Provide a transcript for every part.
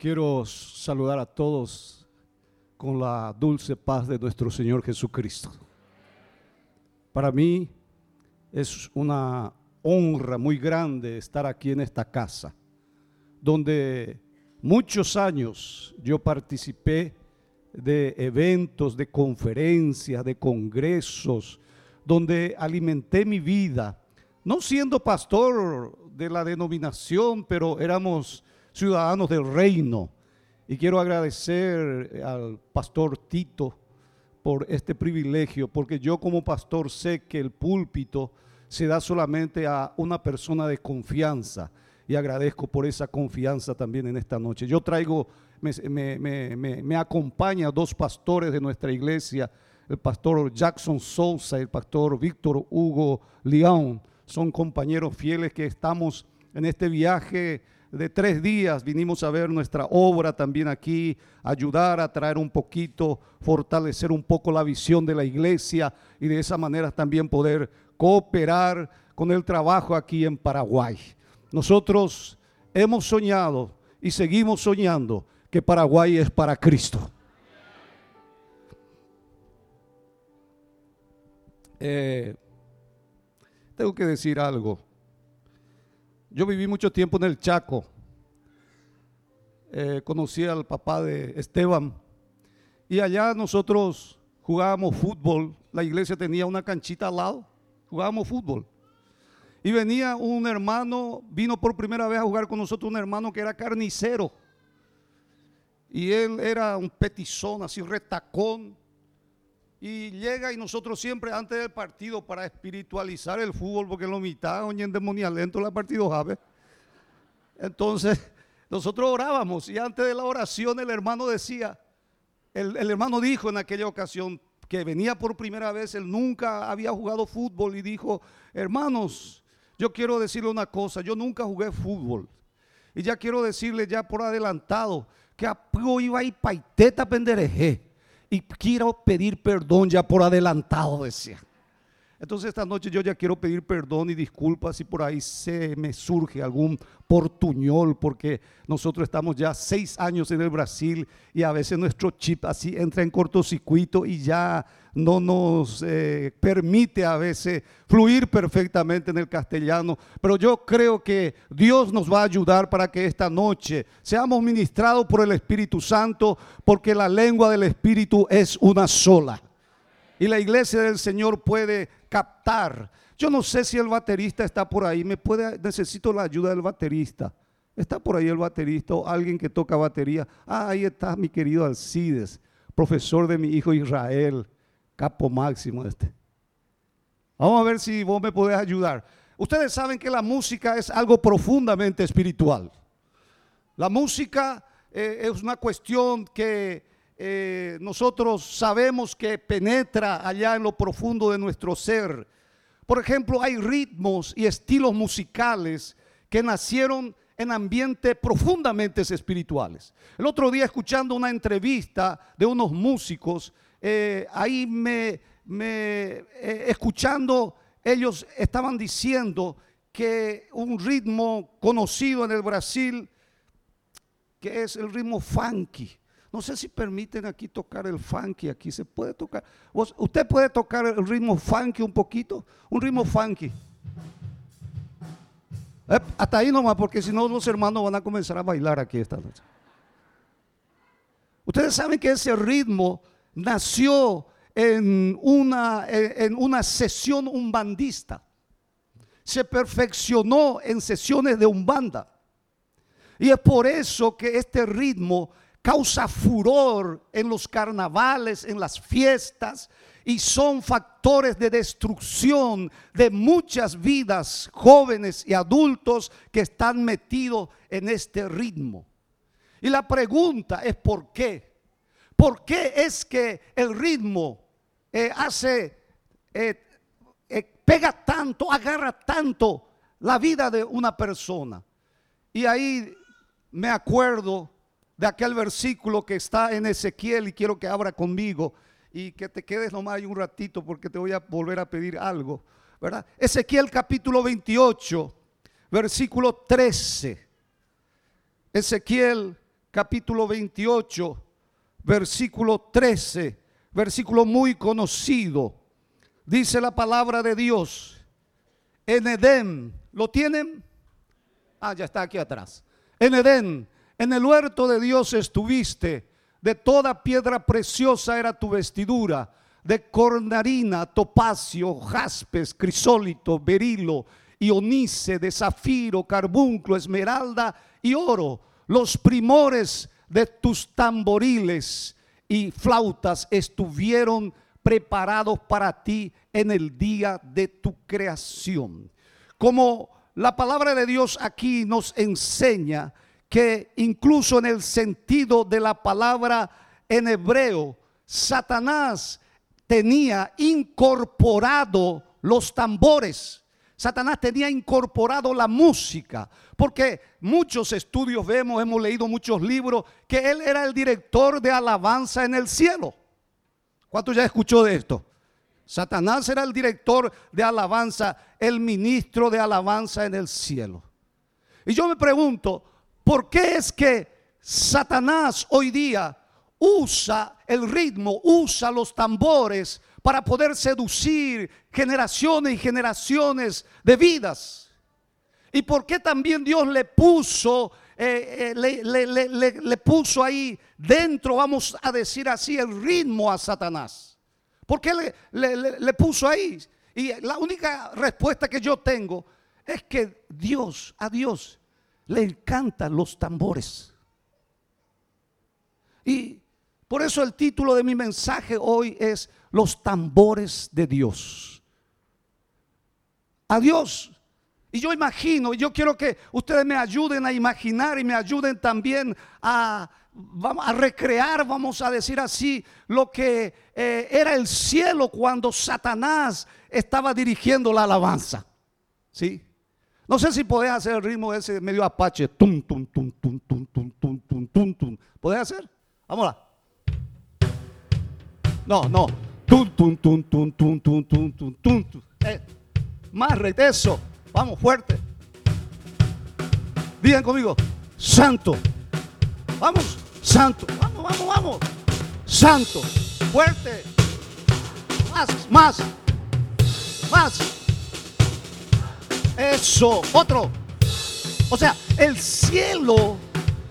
Quiero saludar a todos con la dulce paz de nuestro Señor Jesucristo. Para mí es una honra muy grande estar aquí en esta casa, donde muchos años yo participé de eventos, de conferencias, de congresos, donde alimenté mi vida, no siendo pastor de la denominación, pero éramos ciudadanos del reino. Y quiero agradecer al pastor Tito por este privilegio, porque yo como pastor sé que el púlpito se da solamente a una persona de confianza y agradezco por esa confianza también en esta noche. Yo traigo, me, me, acompaña dos pastores de nuestra iglesia, el pastor Jackson Sousa y el pastor Víctor Hugo León. Son compañeros fieles que estamos en este viaje de tres días vinimos a ver nuestra obra también aquí, ayudar a traer un poquito, fortalecer un poco la visión de la iglesia y de esa manera también poder cooperar con el trabajo aquí en Paraguay. Nosotros hemos soñado y seguimos soñando que Paraguay es para Cristo. Eh, tengo que decir algo. Yo viví mucho tiempo en el Chaco. Eh, conocí al papá de Esteban. Y allá nosotros jugábamos fútbol. La iglesia tenía una canchita al lado. Jugábamos fútbol. Y venía un hermano, vino por primera vez a jugar con nosotros un hermano que era carnicero. Y él era un petizón, así retacón. Y llega y nosotros siempre antes del partido para espiritualizar el fútbol, porque lo mitad oye endemonial dentro del partido. Entonces, nosotros orábamos y antes de la oración el hermano decía, el, el, hermano dijo en aquella ocasión que venía por primera vez, él nunca había jugado fútbol y dijo, hermanos, yo quiero decirle una cosa, yo nunca jugué fútbol. Y ya quiero decirle ya por adelantado que a iba a ir paiteta pendereje y quiero pedir perdón ya por adelantado, decía. Entonces esta noche yo ya quiero pedir perdón y disculpas si por ahí se me surge algún portuñol, porque nosotros estamos ya seis años en el Brasil y a veces nuestro chip así entra en cortocircuito y ya no nos eh, permite a veces fluir perfectamente en el castellano. Pero yo creo que Dios nos va a ayudar para que esta noche seamos ministrados por el Espíritu Santo, porque la lengua del Espíritu es una sola. Y la iglesia del Señor puede captar yo no sé si el baterista está por ahí. Me puede, necesito la ayuda del baterista. Está por ahí el baterista o alguien que toca batería. Ah, ahí está mi querido Alcides, profesor de mi hijo Israel, capo máximo este. Vamos a ver si vos me podés ayudar. Ustedes saben que la música es algo profundamente espiritual. La música eh, es una cuestión que eh, nosotros sabemos que penetra allá en lo profundo de nuestro ser por ejemplo, hay ritmos y estilos musicales que nacieron en ambientes profundamente espirituales. El otro día escuchando una entrevista de unos músicos, eh, ahí me, eh, escuchando, ellos estaban diciendo que un ritmo conocido en el Brasil, que es el ritmo funky, no sé si permiten aquí tocar el funky, aquí se puede tocar. ¿Usted puede tocar el ritmo funky un poquito? Un ritmo funky. hasta ahí nomás, porque si no los hermanos van a comenzar a bailar aquí esta noche. Ustedes saben que ese ritmo nació en una, en una sesión umbandista. Se perfeccionó en sesiones de umbanda. Y es por eso que este ritmo causa furor en los carnavales, en las fiestas, y son factores de destrucción de muchas vidas, jóvenes y adultos que están metidos en este ritmo. Y la pregunta es ¿por qué? ¿Por qué es que el ritmo eh, hace, eh, eh, pega tanto, agarra tanto la vida de una persona? Y ahí me acuerdo de aquel versículo que está en Ezequiel y quiero que abra conmigo y que te quedes nomás un ratito porque te voy a volver a pedir algo, ¿verdad? Ezequiel capítulo 28, versículo 13. Ezequiel capítulo 28, versículo 13, versículo muy conocido. Dice la palabra de Dios, en Edén, ¿lo tienen? Ah, ya está aquí atrás. En Edén, en el huerto de Dios estuviste, de toda piedra preciosa era tu vestidura, de cornarina, topacio, jaspes, crisólito, berilo, ionice, de zafiro, carbunclo, esmeralda y oro. Los primores de tus tamboriles y flautas estuvieron preparados para ti en el día de tu creación. Como la palabra de Dios aquí nos enseña que incluso en el sentido de la palabra en hebreo, Satanás tenía incorporado los tambores. Satanás tenía incorporado la música, porque muchos estudios vemos, hemos leído muchos libros, que él era el director de alabanza en el cielo. ¿Cuánto ya escuchó de esto? Satanás era el director de alabanza, el ministro de alabanza en el cielo. Y yo me pregunto, ¿por qué es que Satanás hoy día usa el ritmo, usa los tambores para poder seducir generaciones y generaciones de vidas. ¿Y por qué también Dios le puso, eh, eh, le, puso ahí dentro, vamos a decir así, el ritmo a Satanás? ¿Por qué le puso ahí? Y la única respuesta que yo tengo es que Dios, a Dios, le encantan los tambores. Y por eso el título de mi mensaje hoy es Los tambores de Dios. A Dios. Y yo imagino, yo quiero que ustedes me ayuden a imaginar y me ayuden también a, recrear, vamos a decir así, lo que eh, era el cielo cuando Satanás estaba dirigiendo la alabanza. ¿Sí? No sé si podés hacer el ritmo ese medio apache. Tum, tum, tum, tum, tum, tum, tum, tum, tum, tum. ¿Podés hacer? Vámonos. No, no. Tum, tum, tum, tum, tum, tum, tum, tum, tum. Eh, más eso. Vamos, fuerte. Digan conmigo, santo. Vamos, santo. Vamos, vamos, vamos. Santo. Fuerte. Más, más. Más. Eso. Otro. O sea, el cielo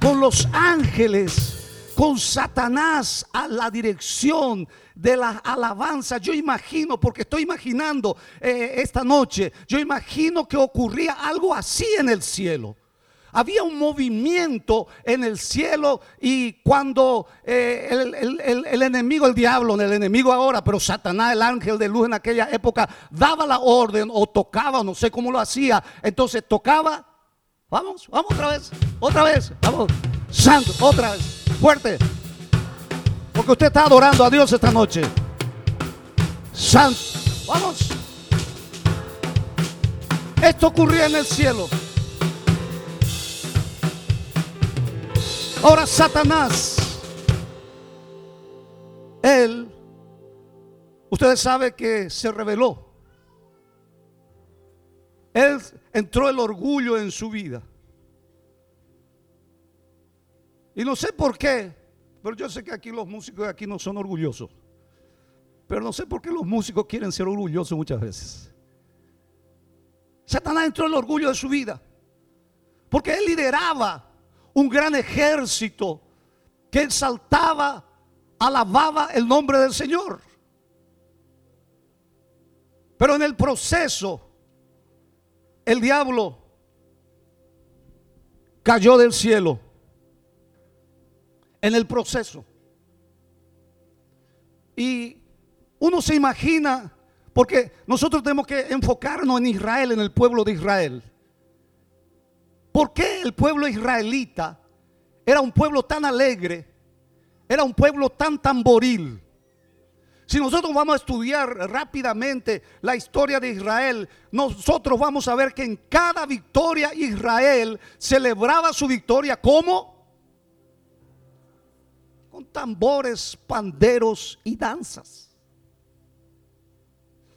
con los ángeles con Satanás a la dirección de la alabanza. Yo imagino, porque estoy imaginando eh, esta noche, yo imagino que ocurría algo así en el cielo. Había un movimiento en el cielo y cuando eh, el, enemigo, el diablo, el enemigo ahora, pero Satanás, el ángel de luz en aquella época, daba la orden o tocaba, no sé cómo lo hacía, entonces tocaba, vamos, vamos otra vez, otra vez, vamos, santo, otra vez fuerte. Porque usted está adorando a Dios esta noche. Santo. Vamos. Esto ocurría en el cielo. Ahora Satanás, él, ustedes saben que se reveló. Él entró el orgullo en su vida. Y no sé por qué, pero yo sé que aquí los músicos de aquí no son orgullosos. Pero no sé por qué los músicos quieren ser orgullosos muchas veces. Satanás entró en el orgullo de su vida. Porque él lideraba un gran ejército que exaltaba, alababa el nombre del Señor. Pero en el proceso, el diablo cayó del cielo en el proceso. Y uno se imagina, porque nosotros tenemos que enfocarnos en Israel, en el pueblo de Israel. ¿Por qué el pueblo israelita era un pueblo tan alegre? Era un pueblo tan tamboril. Si nosotros vamos a estudiar rápidamente la historia de Israel, nosotros vamos a ver que en cada victoria Israel celebraba su victoria como tambores, panderos y danzas.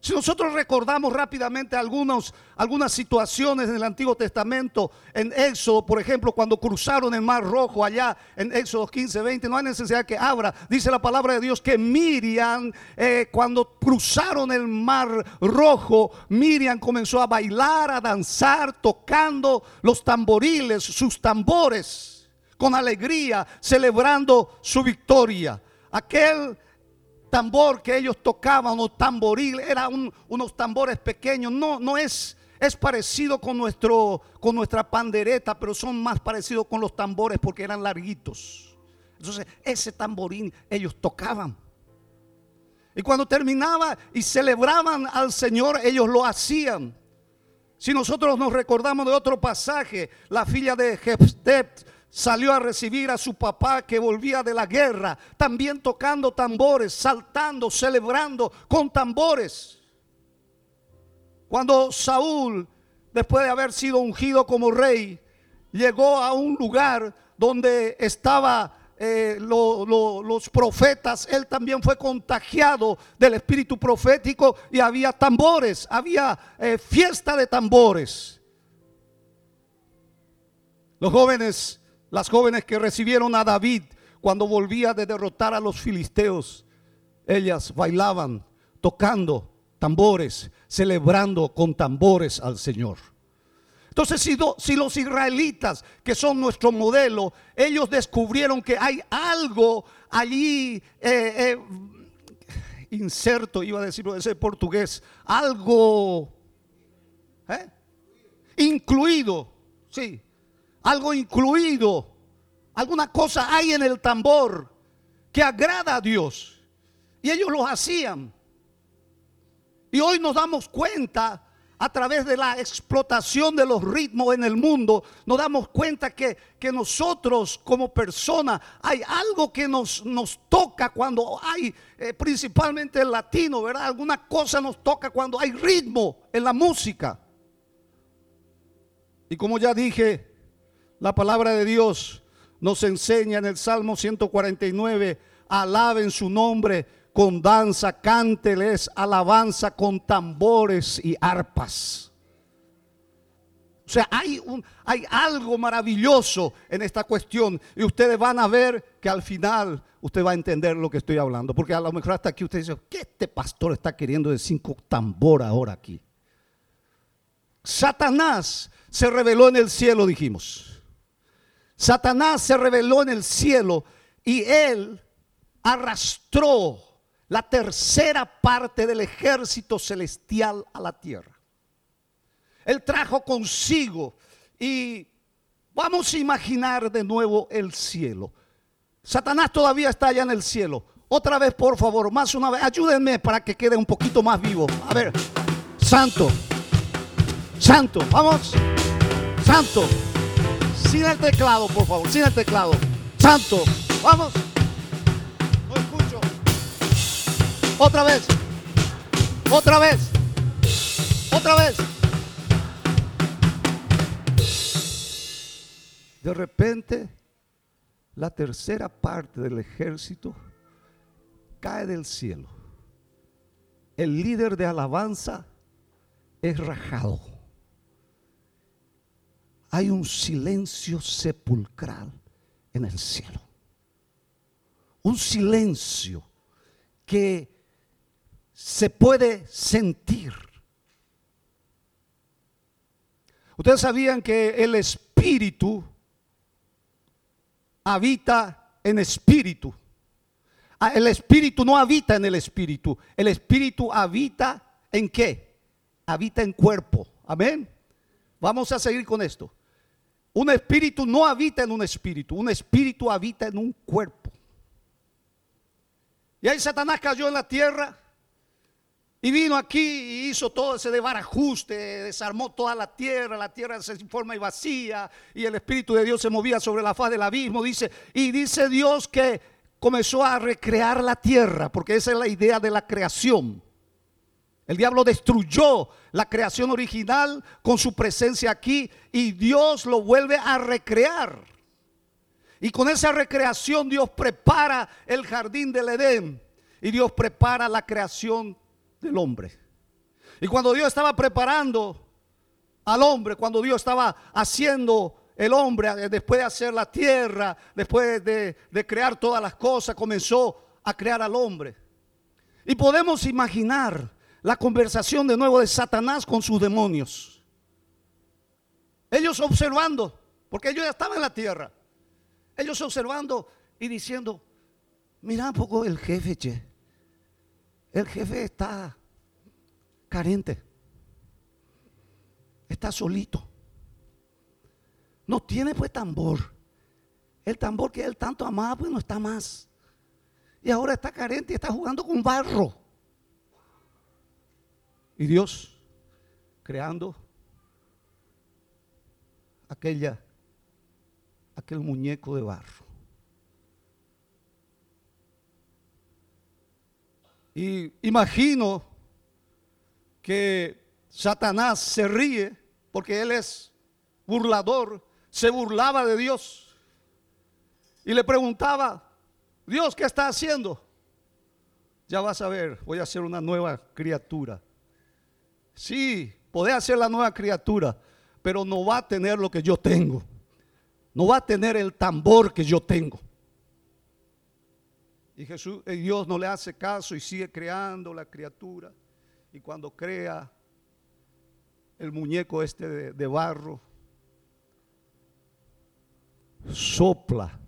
Si nosotros recordamos rápidamente algunas situaciones en el Antiguo Testamento, en Éxodo, por ejemplo, cuando cruzaron el Mar Rojo allá en Éxodo 15, 20, no hay necesidad que abra. Dice la palabra de Dios que Miriam, eh, cuando cruzaron el Mar Rojo, Miriam comenzó a bailar, a danzar, tocando los tamboriles, sus tambores, con alegría, celebrando su victoria. Aquel tambor que ellos tocaban o tamboril, eran unos tambores pequeños. No, no es, es parecido con, nuestro, con nuestra pandereta, pero son más parecidos con los tambores porque eran larguitos. Entonces, ese tamborín ellos tocaban. Y cuando terminaba y celebraban al Señor, ellos lo hacían. Si nosotros nos recordamos de otro pasaje, la filla de Jeftet salió a recibir a su papá que volvía de la guerra, también tocando tambores, saltando, celebrando con tambores. Cuando Saúl, después de haber sido ungido como rey, llegó a un lugar donde estaba eh, los profetas, él también fue contagiado del espíritu profético y había tambores, había eh, fiesta de tambores. Los jóvenes las jóvenes que recibieron a David cuando volvía de derrotar a los filisteos, ellas bailaban, tocando tambores, celebrando con tambores al Señor. Entonces, si, los israelitas, que son nuestro modelo, ellos descubrieron que hay algo allí, eh, eh, inserto, iba a decirlo ese portugués, algo ¿eh? incluido, sí, algo incluido, alguna cosa hay en el tambor que agrada a Dios. Y ellos lo hacían. Y hoy nos damos cuenta a través de la explotación de los ritmos en el mundo, nos damos cuenta que, que nosotros como personas hay algo que nos, nos toca cuando hay, eh, principalmente el latino, ¿verdad? Alguna cosa nos toca cuando hay ritmo en la música. Y como ya dije, la palabra de Dios nos enseña en el Salmo 149, alaben su nombre con danza, cánteles alabanza con tambores y arpas. O sea, hay, un, hay algo maravilloso en esta cuestión y ustedes van a ver que al final usted va a entender lo que estoy hablando. Porque a lo mejor hasta aquí usted dice, ¿qué este pastor está queriendo decir con tambor ahora aquí? Satanás se reveló en el cielo, dijimos. Satanás se reveló en el cielo y él arrastró la tercera parte del ejército celestial a la tierra. Él trajo consigo y vamos a imaginar de nuevo el cielo. Satanás todavía está allá en el cielo. Otra vez, por favor, más una vez, ayúdenme para que quede un poquito más vivo. A ver, santo, santo, vamos, santo. Sin el teclado, por favor, sin el teclado. Santo, vamos. No escucho. Otra vez. Otra vez. Otra vez. De repente, la tercera parte del ejército cae del cielo. El líder de alabanza es rajado hay un silencio sepulcral en el cielo. Un silencio que se puede sentir. Ustedes sabían que el espíritu habita en espíritu. Ah, el espíritu no habita en el espíritu. El espíritu habita en qué? Habita en cuerpo. Amén. Vamos a seguir con esto. Un espíritu no habita en un espíritu, un espíritu habita en un cuerpo. Y ahí Satanás cayó en la tierra y vino aquí y hizo todo ese desbarajuste, desarmó toda la tierra, la tierra se forma y vacía y el Espíritu de Dios se movía sobre la faz del abismo, dice, y dice Dios que comenzó a recrear la tierra, porque esa es la idea de la creación. El diablo destruyó la creación original con su presencia aquí y Dios lo vuelve a recrear. Y con esa recreación Dios prepara el jardín del Edén y Dios prepara la creación del hombre. Y cuando Dios estaba preparando al hombre, cuando Dios estaba haciendo el hombre, eh, después de hacer la tierra, después de, de crear todas las cosas, comenzó a crear al hombre. Y podemos imaginar la conversación de nuevo de Satanás con sus demonios. Ellos observando, porque ellos ya estaban en la tierra. Ellos observando y diciendo, mira un poco el jefe, che. El jefe está carente. Está solito. No tiene pues tambor. El tambor que él tanto amaba pues no está más. Y ahora está carente y está jugando con barro. Y Dios creando aquella aquel muñeco de barro. Y imagino que Satanás se ríe porque él es burlador, se burlaba de Dios y le preguntaba, Dios, ¿qué está haciendo? Ya vas a ver, voy a hacer una nueva criatura. Sí, podés hacer la nueva criatura, pero no va a tener lo que yo tengo. No va a tener el tambor que yo tengo. Y Jesús, eh, Dios no le hace caso y sigue creando la criatura. Y cuando crea el muñeco este de, de barro, sopla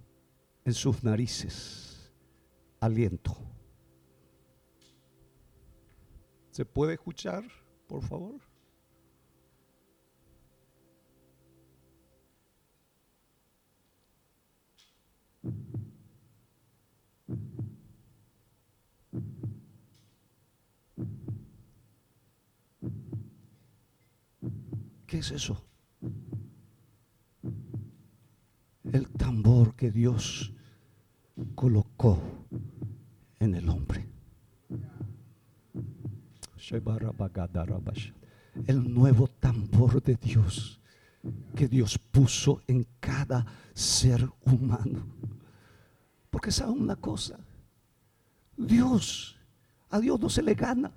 en sus narices aliento. ¿Se puede escuchar, por favor? ¿Qué es eso? El tambor que Dios colocó en el hombre. El nuevo tambor de Dios que Dios puso en cada ser humano. Porque sabe una cosa, Dios, a Dios no se le gana.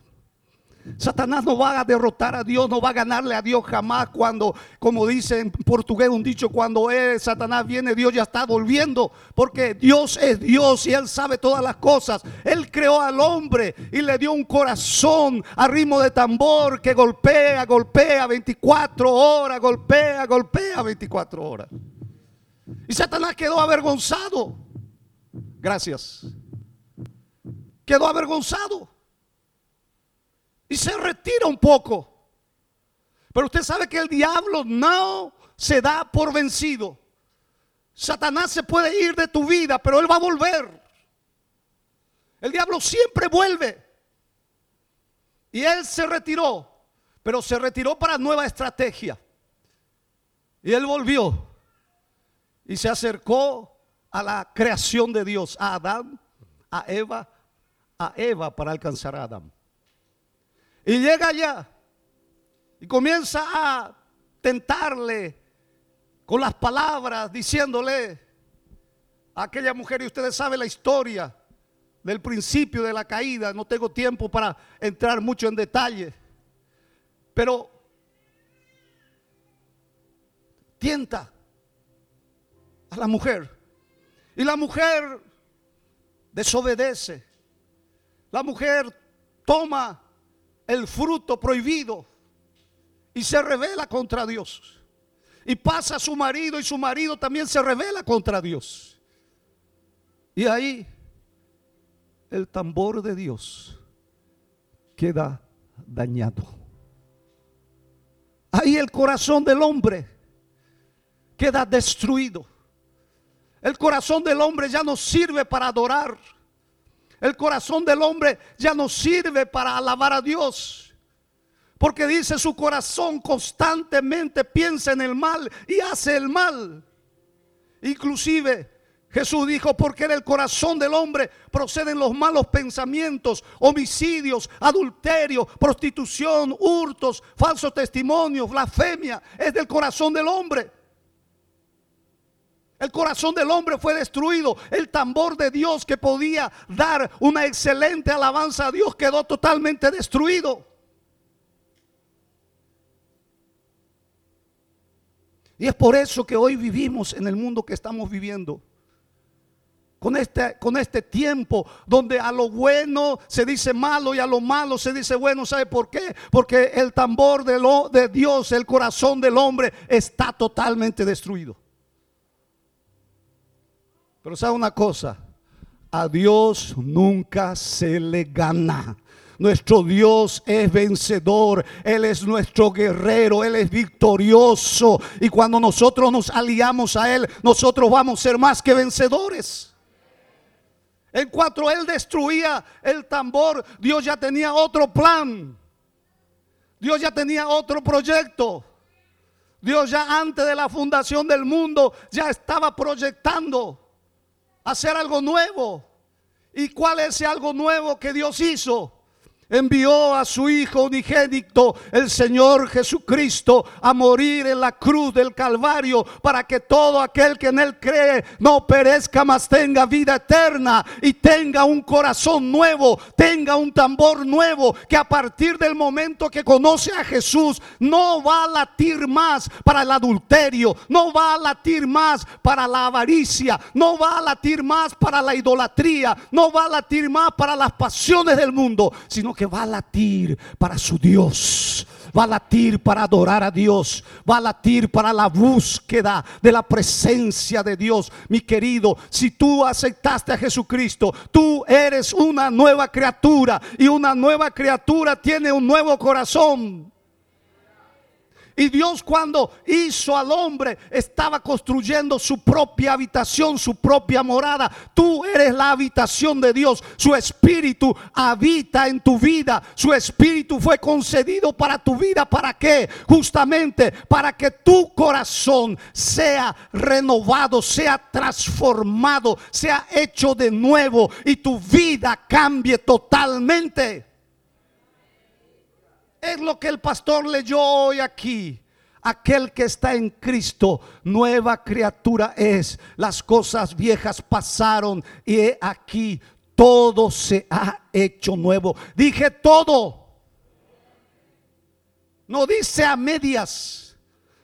Satanás no va a derrotar a Dios, no va a ganarle a Dios jamás cuando, como dice en portugués un dicho, cuando es, Satanás viene, Dios ya está volviendo, porque Dios es Dios y Él sabe todas las cosas. Él creó al hombre y le dio un corazón a ritmo de tambor que golpea, golpea 24 horas, golpea, golpea 24 horas. Y Satanás quedó avergonzado. Gracias. Quedó avergonzado y se retira un poco. Pero usted sabe que el diablo no se da por vencido. Satanás se puede ir de tu vida, pero él va a volver. El diablo siempre vuelve. Y él se retiró, pero se retiró para nueva estrategia. Y él volvió y se acercó a la creación de Dios, a Adán, a Eva, a Eva para alcanzar a Adán. Y llega allá y comienza a tentarle con las palabras, diciéndole a aquella mujer, y ustedes saben la historia del principio de la caída, no tengo tiempo para entrar mucho en detalle, pero tienta a la mujer. Y la mujer desobedece. La mujer toma el fruto prohibido y se revela contra Dios. Y pasa a su marido y su marido también se revela contra Dios. Y ahí el tambor de Dios queda dañado. Ahí el corazón del hombre queda destruido. El corazón del hombre ya no sirve para adorar. El corazón del hombre ya no sirve para alabar a Dios. Porque dice su corazón constantemente piensa en el mal y hace el mal. Inclusive Jesús dijo, porque del corazón del hombre proceden los malos pensamientos, homicidios, adulterio, prostitución, hurtos, falsos testimonios, blasfemia. Es del corazón del hombre. El corazón del hombre fue destruido. El tambor de Dios que podía dar una excelente alabanza a Dios quedó totalmente destruido. Y es por eso que hoy vivimos en el mundo que estamos viviendo. Con este, con este tiempo donde a lo bueno se dice malo y a lo malo se dice bueno. ¿Sabe por qué? Porque el tambor de, lo, de Dios, el corazón del hombre está totalmente destruido. Pero sabe una cosa, a Dios nunca se le gana. Nuestro Dios es vencedor, Él es nuestro guerrero, Él es victorioso. Y cuando nosotros nos aliamos a Él, nosotros vamos a ser más que vencedores. En cuanto Él destruía el tambor, Dios ya tenía otro plan. Dios ya tenía otro proyecto. Dios ya antes de la fundación del mundo ya estaba proyectando hacer algo nuevo. ¿Y cuál es ese algo nuevo que Dios hizo? Envió a su Hijo unigénito, el Señor Jesucristo, a morir en la cruz del Calvario para que todo aquel que en Él cree no perezca, mas tenga vida eterna y tenga un corazón nuevo, tenga un tambor nuevo, que a partir del momento que conoce a Jesús no va a latir más para el adulterio, no va a latir más para la avaricia, no va a latir más para la idolatría, no va a latir más para las pasiones del mundo, sino que va a latir para su Dios, va a latir para adorar a Dios, va a latir para la búsqueda de la presencia de Dios. Mi querido, si tú aceptaste a Jesucristo, tú eres una nueva criatura y una nueva criatura tiene un nuevo corazón. Y Dios cuando hizo al hombre estaba construyendo su propia habitación, su propia morada. Tú eres la habitación de Dios. Su espíritu habita en tu vida. Su espíritu fue concedido para tu vida. ¿Para qué? Justamente para que tu corazón sea renovado, sea transformado, sea hecho de nuevo y tu vida cambie totalmente. Es lo que el pastor leyó hoy aquí. Aquel que está en Cristo, nueva criatura es. Las cosas viejas pasaron y aquí todo se ha hecho nuevo. Dije todo. No dice a medias.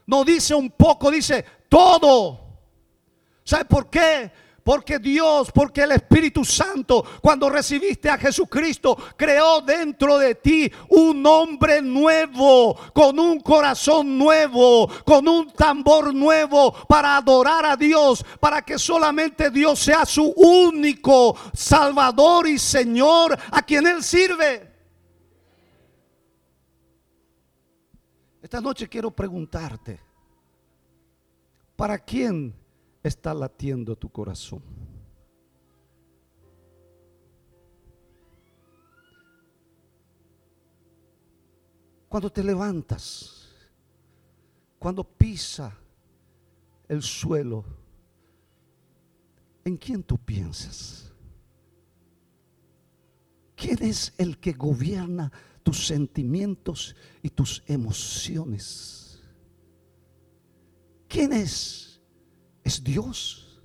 No dice un poco, dice todo. ¿Sabe por qué? Porque Dios, porque el Espíritu Santo, cuando recibiste a Jesucristo, creó dentro de ti un hombre nuevo, con un corazón nuevo, con un tambor nuevo para adorar a Dios, para que solamente Dios sea su único Salvador y Señor a quien Él sirve. Esta noche quiero preguntarte, ¿para quién? Está latiendo tu corazón. Cuando te levantas, cuando pisa el suelo, ¿en quién tú piensas? ¿Quién es el que gobierna tus sentimientos y tus emociones? ¿Quién es ¿Es Dios?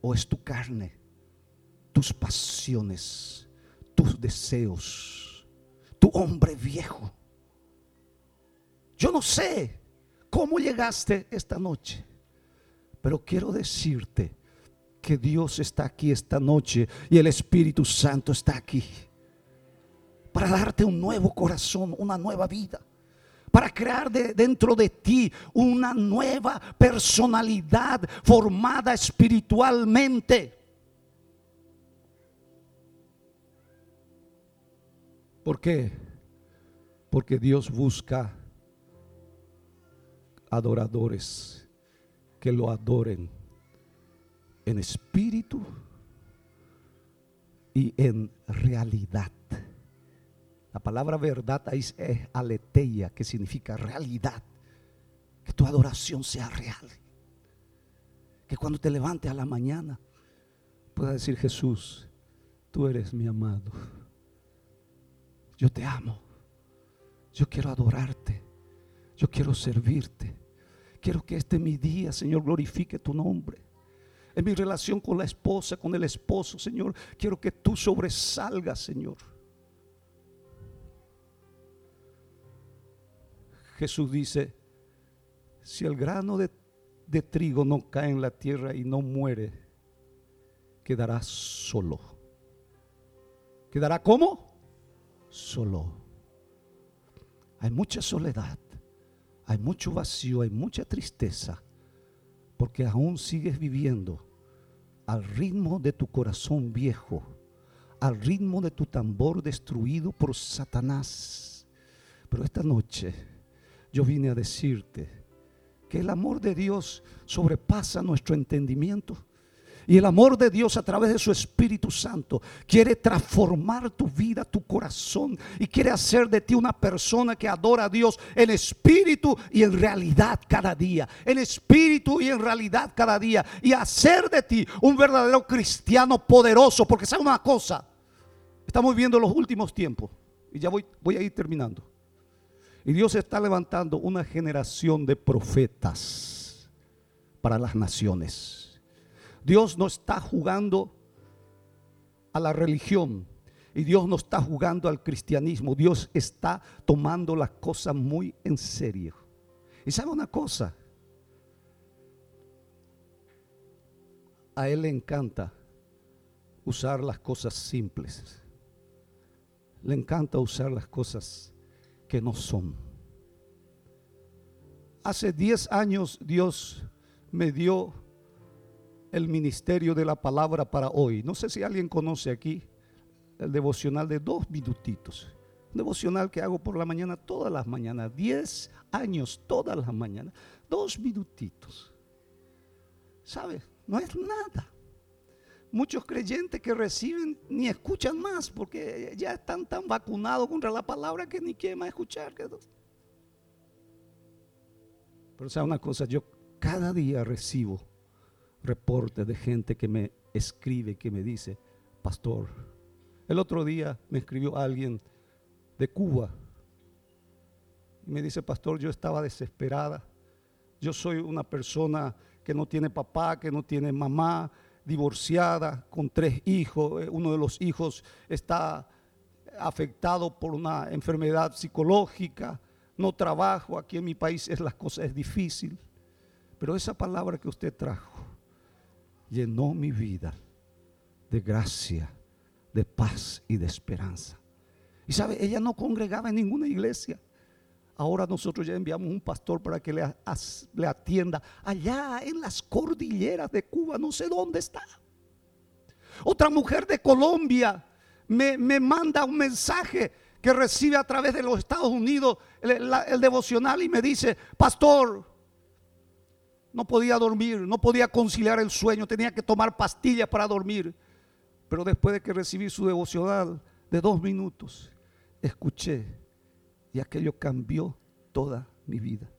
¿O es tu carne, tus pasiones, tus deseos, tu hombre viejo? Yo no sé cómo llegaste esta noche, pero quiero decirte que Dios está aquí esta noche y el Espíritu Santo está aquí para darte un nuevo corazón, una nueva vida para crear dentro de ti una nueva personalidad formada espiritualmente. ¿Por qué? Porque Dios busca adoradores que lo adoren en espíritu y en realidad. La palabra verdad ahí es aleteia, que significa realidad. Que tu adoración sea real. Que cuando te levantes a la mañana pueda decir Jesús, tú eres mi amado. Yo te amo. Yo quiero adorarte. Yo quiero servirte. Quiero que este mi día, Señor, glorifique tu nombre. En mi relación con la esposa, con el esposo, Señor, quiero que tú sobresalgas, Señor. Jesús dice, Si el grano de, trigo no cae en la tierra y no muere, quedará solo. ¿Quedará como? Solo. Hay mucha soledad, hay mucho vacío, hay mucha tristeza, porque aún sigues viviendo al ritmo de tu corazón viejo, al ritmo de tu tambor destruido por Satanás. Pero esta noche yo vine a decirte que el amor de Dios sobrepasa nuestro entendimiento. Y el amor de Dios a través de su Espíritu Santo quiere transformar tu vida, tu corazón y quiere hacer de ti una persona que adora a Dios en espíritu y en realidad cada día. En espíritu y en realidad cada día. Y hacer de ti un verdadero cristiano poderoso. Porque sabe una cosa, estamos viviendo los últimos tiempos y ya voy, voy a ir terminando. Y Dios está levantando una generación de profetas para las naciones. Dios no está jugando a la religión y Dios no está jugando al cristianismo. Dios está tomando las cosas muy en serio. Y sabe una cosa, a Él le encanta usar las cosas simples. Le encanta usar las cosas que no son. Hace 10 años Dios me dio el ministerio de la palabra para hoy. No sé si alguien conoce aquí el devocional de dos minutitos. Un devocional que hago por la mañana todas las mañanas. Diez años todas las mañanas. Dos minutitos. ¿Sabe? No es nada. Muchos creyentes que reciben ni escuchan más porque ya están tan vacunados contra la palabra que ni quieren más escuchar. Pero sabe una cosa, yo cada día recibo reportes de gente que me escribe, que me dice, pastor, el otro día me escribió alguien de Cuba y me dice, pastor, yo estaba desesperada. Yo soy una persona que no tiene papá, que no tiene mamá, divorciada, con tres hijos. Eh, uno de los hijos está afectado por una enfermedad psicológica. No trabajo, aquí en mi país es, las cosas es difícil. Pero esa palabra que usted trajo, llenó mi vida de gracia, de paz y de esperanza. Y sabe, ella no congregaba en ninguna iglesia. Ahora nosotros ya enviamos un pastor para que le, atienda allá en las cordilleras de Cuba, no sé dónde está. Otra mujer de Colombia me, me manda un mensaje que recibe a través de los Estados Unidos el, el devocional y me dice, pastor, no podía dormir, no podía conciliar el sueño, tenía que tomar pastillas para dormir. Pero después de que recibí su devocional de dos minutos, escuché y aquello cambió toda mi vida.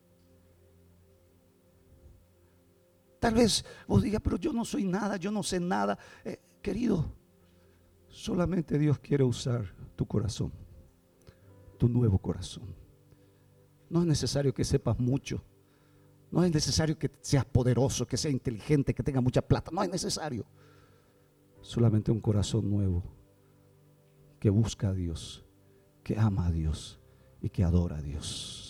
Tal vez vos digas, pero yo no soy nada, yo no sé nada. Eh, querido, solamente Dios quiere usar tu corazón, tu nuevo corazón. No es necesario que sepas mucho. No es necesario que seas poderoso, que seas inteligente, que tengas mucha plata. No es necesario. Solamente un corazón nuevo que busca a Dios, que ama a Dios y que adora a Dios.